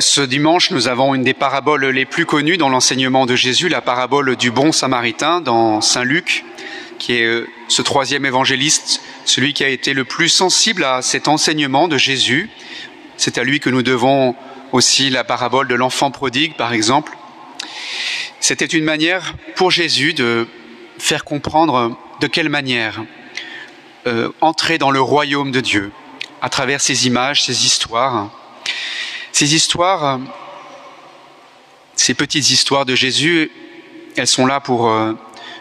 Ce dimanche, nous avons une des paraboles les plus connues dans l'enseignement de Jésus, la parabole du bon samaritain dans Saint Luc, qui est euh, ce troisième évangéliste, celui qui a été le plus sensible à cet enseignement de Jésus. C'est à lui que nous devons aussi la parabole de l'enfant prodigue, par exemple. C'était une manière pour Jésus de faire comprendre de quelle manière euh, entrer dans le royaume de Dieu à travers ces images, ces histoires. Ces histoires, ces petites histoires de Jésus, elles sont là pour euh,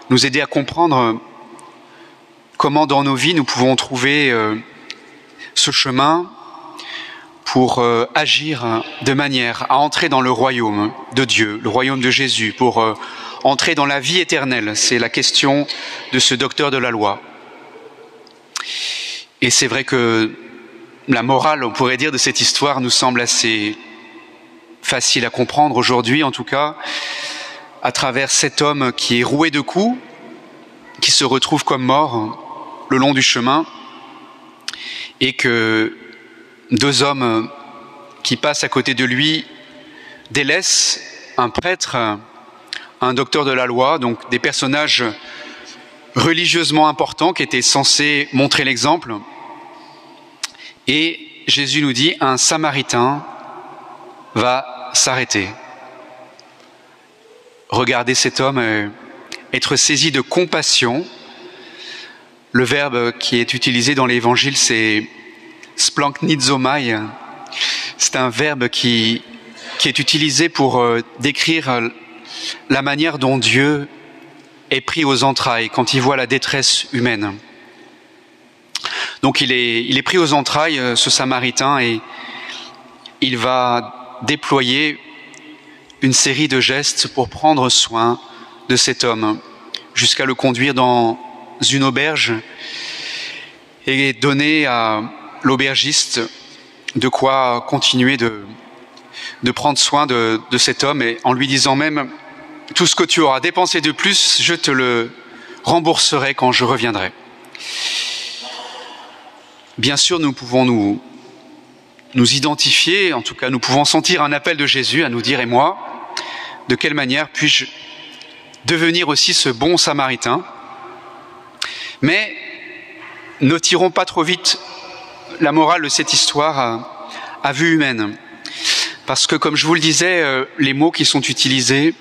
nous aider à comprendre comment dans nos vies nous pouvons trouver euh, ce chemin pour euh, agir de manière à entrer dans le royaume de Dieu, le royaume de Jésus, pour entrer dans la vie éternelle. C'est la question de ce docteur de la loi. Et c'est vrai que la morale, on pourrait dire, de cette histoire nous semble assez facile à comprendre aujourd'hui, en tout cas, à travers cet homme qui est roué de coups, qui se retrouve comme mort le long du chemin, et que deux hommes qui passent à côté de lui délaissent un prêtre, un docteur de la loi, donc des personnages religieusement importants qui étaient censés montrer l'exemple, et Jésus nous dit, un samaritain va s'arrêter. Regardez cet homme euh, être saisi de compassion. Le verbe qui est utilisé dans l'évangile, c'est splanknizomai. C'est un verbe qui, est utilisé pour euh, décrire euh, la manière dont Dieu est pris aux entrailles quand il voit la détresse humaine. Donc il est, pris aux entrailles, euh, ce Samaritain, et il va déployer une série de gestes pour prendre soin de cet homme, jusqu'à le conduire dans une auberge et donner à l'aubergiste de quoi continuer de, de prendre soin de, de cet homme, et en lui disant même, tout ce que tu auras dépensé de plus, je te le rembourserai quand je reviendrai. Bien sûr, nous pouvons nous, nous identifier, en tout cas nous pouvons sentir un appel de Jésus à nous dire, et moi, de quelle manière puis-je devenir aussi ce bon samaritain? Mais ne tirons pas trop vite la morale de cette histoire à, vue humaine. Parce que, comme je vous le disais, euh, les mots qui sont utilisés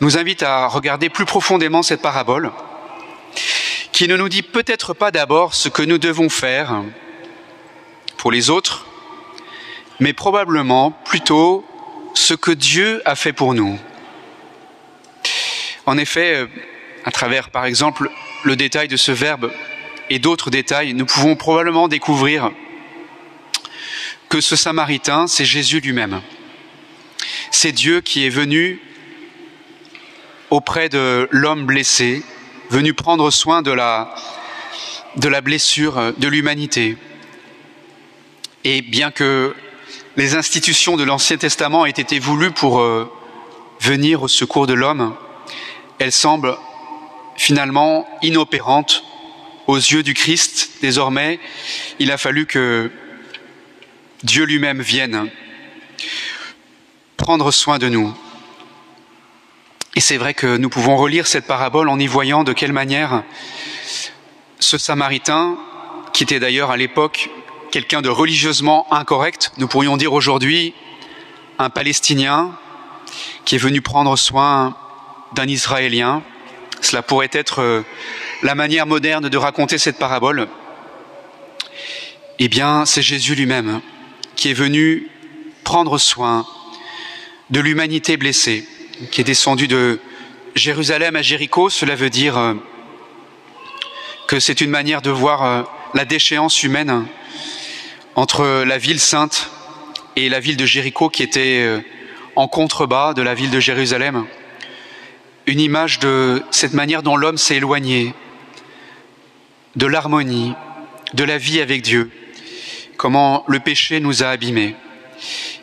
nous invitent à regarder plus profondément cette parabole qui ne nous dit peut-être pas d'abord ce que nous devons faire pour les autres, mais probablement plutôt ce que Dieu a fait pour nous. En effet, euh, à travers par exemple le détail de ce verbe et d'autres détails, nous pouvons probablement découvrir que ce Samaritain, c'est Jésus lui-même. C'est Dieu qui est venu auprès de l'homme blessé venu prendre soin de la, blessure de l'humanité. Et bien que les institutions de l'Ancien Testament aient été voulues pour euh, venir au secours de l'homme, elles semblent finalement inopérantes aux yeux du Christ. Désormais, il a fallu que Dieu lui-même vienne prendre soin de nous. Et c'est vrai que nous pouvons relire cette parabole en y voyant de quelle manière ce Samaritain, qui était d'ailleurs à l'époque quelqu'un de religieusement incorrect, nous pourrions dire aujourd'hui un Palestinien qui est venu prendre soin d'un Israélien. Cela pourrait être euh, la manière moderne de raconter cette parabole. Eh bien, c'est Jésus lui-même qui est venu prendre soin de l'humanité blessée qui est descendu de Jérusalem à Jéricho, cela veut dire euh, que c'est une manière de voir euh, la déchéance humaine entre la ville sainte et la ville de Jéricho qui était euh, en contrebas de la ville de Jérusalem. Une image de cette manière dont l'homme s'est éloigné de l'harmonie, de la vie avec Dieu, comment le péché nous a abîmés.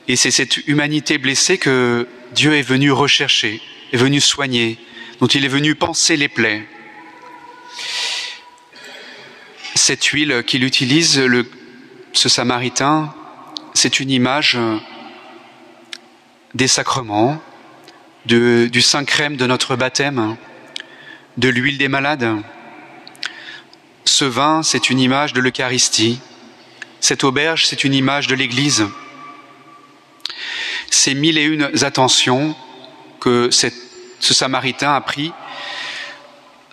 Et c'est cette humanité blessée que Dieu est venu rechercher, est venu soigner, dont il est venu penser les plaies. Cette huile qu'il utilise, ce samaritain, c'est une image des sacrements, du saint crème de notre baptême, de l'huile des malades. Ce vin, c'est une image de l'Eucharistie. Cette auberge, c'est une image de l'Église. Ces mille et une attentions que ce Samaritain a pris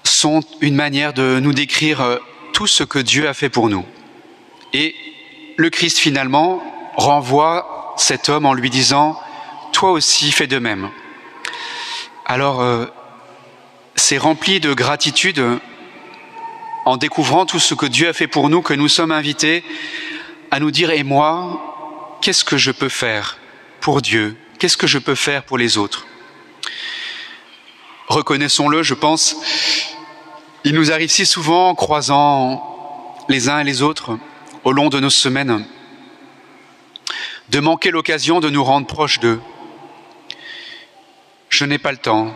sont une manière de nous décrire tout ce que Dieu a fait pour nous. Et le Christ finalement renvoie cet homme en lui disant, toi aussi fais de même. Alors, euh, c'est rempli de gratitude en découvrant tout ce que Dieu a fait pour nous que nous sommes invités à nous dire, et moi, qu'est-ce que je peux faire pour Dieu Qu'est-ce que je peux faire pour les autres? Reconnaissons-le, je pense, il nous arrive si souvent, en croisant les uns et les autres au long de nos semaines, de manquer l'occasion de nous rendre proches d'eux. Je n'ai pas le temps.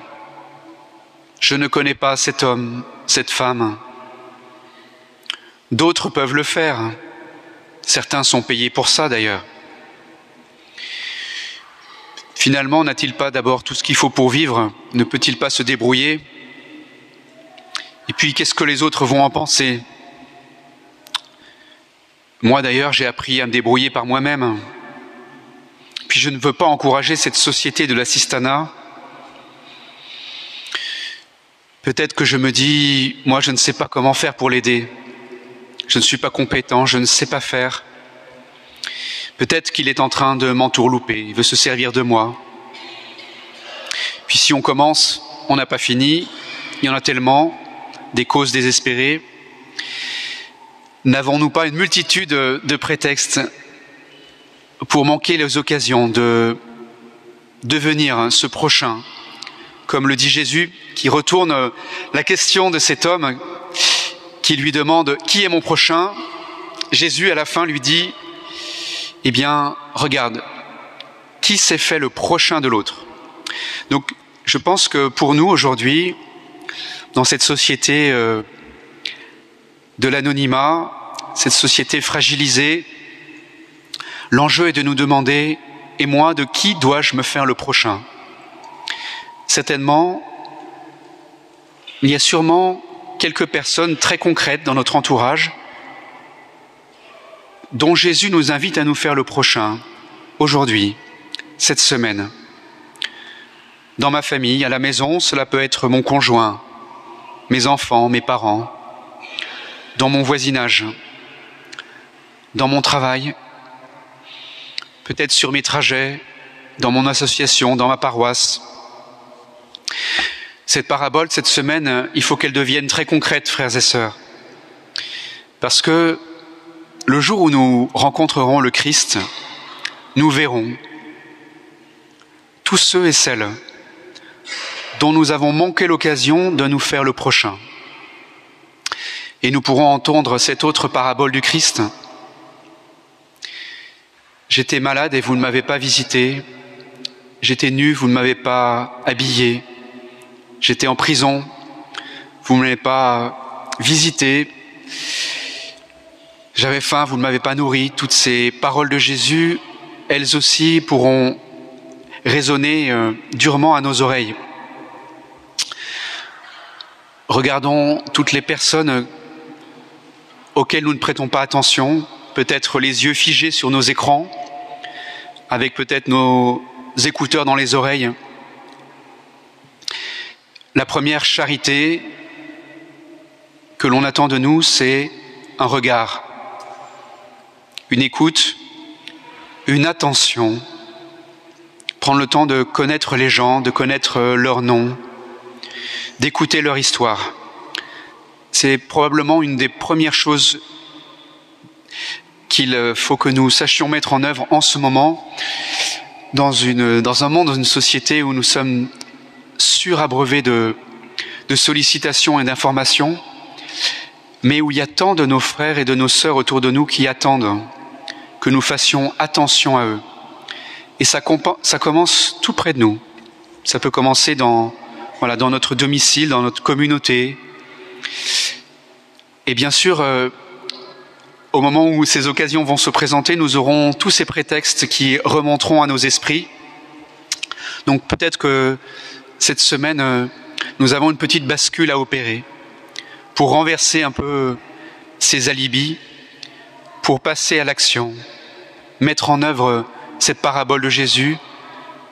Je ne connais pas cet homme, cette femme. D'autres peuvent le faire. Certains sont payés pour ça d'ailleurs. Finalement, n'a-t-il pas d'abord tout ce qu'il faut pour vivre Ne peut-il pas se débrouiller Et puis, qu'est-ce que les autres vont en penser Moi d'ailleurs, j'ai appris à me débrouiller par moi-même. Puis je ne veux pas encourager cette société de l'assistanat. Peut-être que je me dis, moi je ne sais pas comment faire pour l'aider. Je ne suis pas compétent, je ne sais pas faire. Peut-être qu'il est en train de m'entourlouper, il veut se servir de moi. Puis si on commence, on n'a pas fini, il y en a tellement, des causes désespérées. N'avons-nous pas une multitude de prétextes pour manquer les occasions de devenir ce prochain, comme le dit Jésus, qui retourne la question de cet homme qui lui demande qui est mon prochain? Jésus, à la fin, lui dit, eh bien, regarde, qui s'est fait le prochain de l'autre? Donc, je pense que pour nous, aujourd'hui, dans cette société euh, de l'anonymat, cette société fragilisée, L'enjeu est de nous demander, et moi, de qui dois-je me faire le prochain? Certainement, il y a sûrement quelques personnes très concrètes dans notre entourage dont Jésus nous invite à nous faire le prochain, aujourd'hui, cette semaine. Dans ma famille, à la maison, cela peut être mon conjoint, mes enfants, mes parents, dans mon voisinage, dans mon travail, peut-être sur mes trajets, dans mon association, dans ma paroisse. Cette parabole, cette semaine, il faut qu'elle devienne très concrète, frères et sœurs. Parce que le jour où nous rencontrerons le Christ, nous verrons tous ceux et celles dont nous avons manqué l'occasion de nous faire le prochain. Et nous pourrons entendre cette autre parabole du Christ J'étais malade et vous ne m'avez pas visité. J'étais nu, vous ne m'avez pas habillé. J'étais en prison, vous ne m'avez pas visité. J'avais faim, vous ne m'avez pas nourri. Toutes ces paroles de Jésus, elles aussi pourront résonner euh, durement à nos oreilles. Regardons toutes les personnes auxquelles nous ne prêtons pas attention, peut-être les yeux figés sur nos écrans, avec peut-être nos écouteurs dans les oreilles. La première charité que l'on attend de nous, c'est un regard, une écoute, une attention, prendre le temps de connaître les gens, de connaître leur nom, d'écouter leur histoire. C'est probablement une des premières choses qu'il faut que nous sachions mettre en œuvre en ce moment dans, un monde, dans une société où nous sommes surabreuvés de sollicitations et d'informations, mais où il y a tant de nos frères et de nos sœurs autour de nous qui attendent que nous fassions attention à eux. Et ça, commence tout près de nous. Ça peut commencer dans, voilà, dans notre domicile, dans notre communauté. Et bien sûr, euh, au moment où ces occasions vont se présenter, nous aurons tous ces prétextes qui remonteront à nos esprits Donc peut-être que cette semaine, euh, nous avons une petite bascule à opérer pour renverser un peu ces alibis, pour passer à l'action, mettre en œuvre cette parabole de Jésus,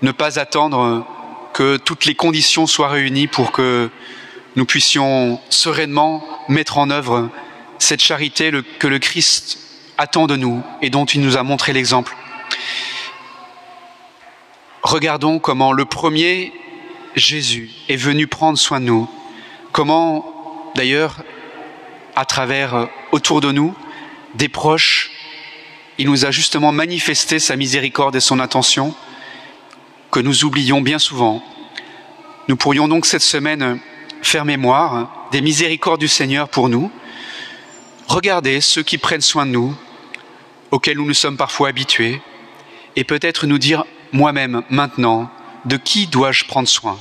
ne pas attendre que toutes les conditions soient réunies pour que nous puissions sereinement mettre en œuvre cette charité que le Christ attend de nous et dont il nous a montré l'exemple. Regardons comment le premier Jésus est venu prendre soin de nous, comment d'ailleurs à travers autour de nous des proches, il nous a justement manifesté sa miséricorde et son attention que nous oublions bien souvent. Nous pourrions donc cette semaine faire mémoire des miséricordes du Seigneur pour nous, regarder ceux qui prennent soin de nous, auxquels nous nous sommes parfois habitués, et peut-être nous dire moi-même maintenant, de qui dois-je prendre soin?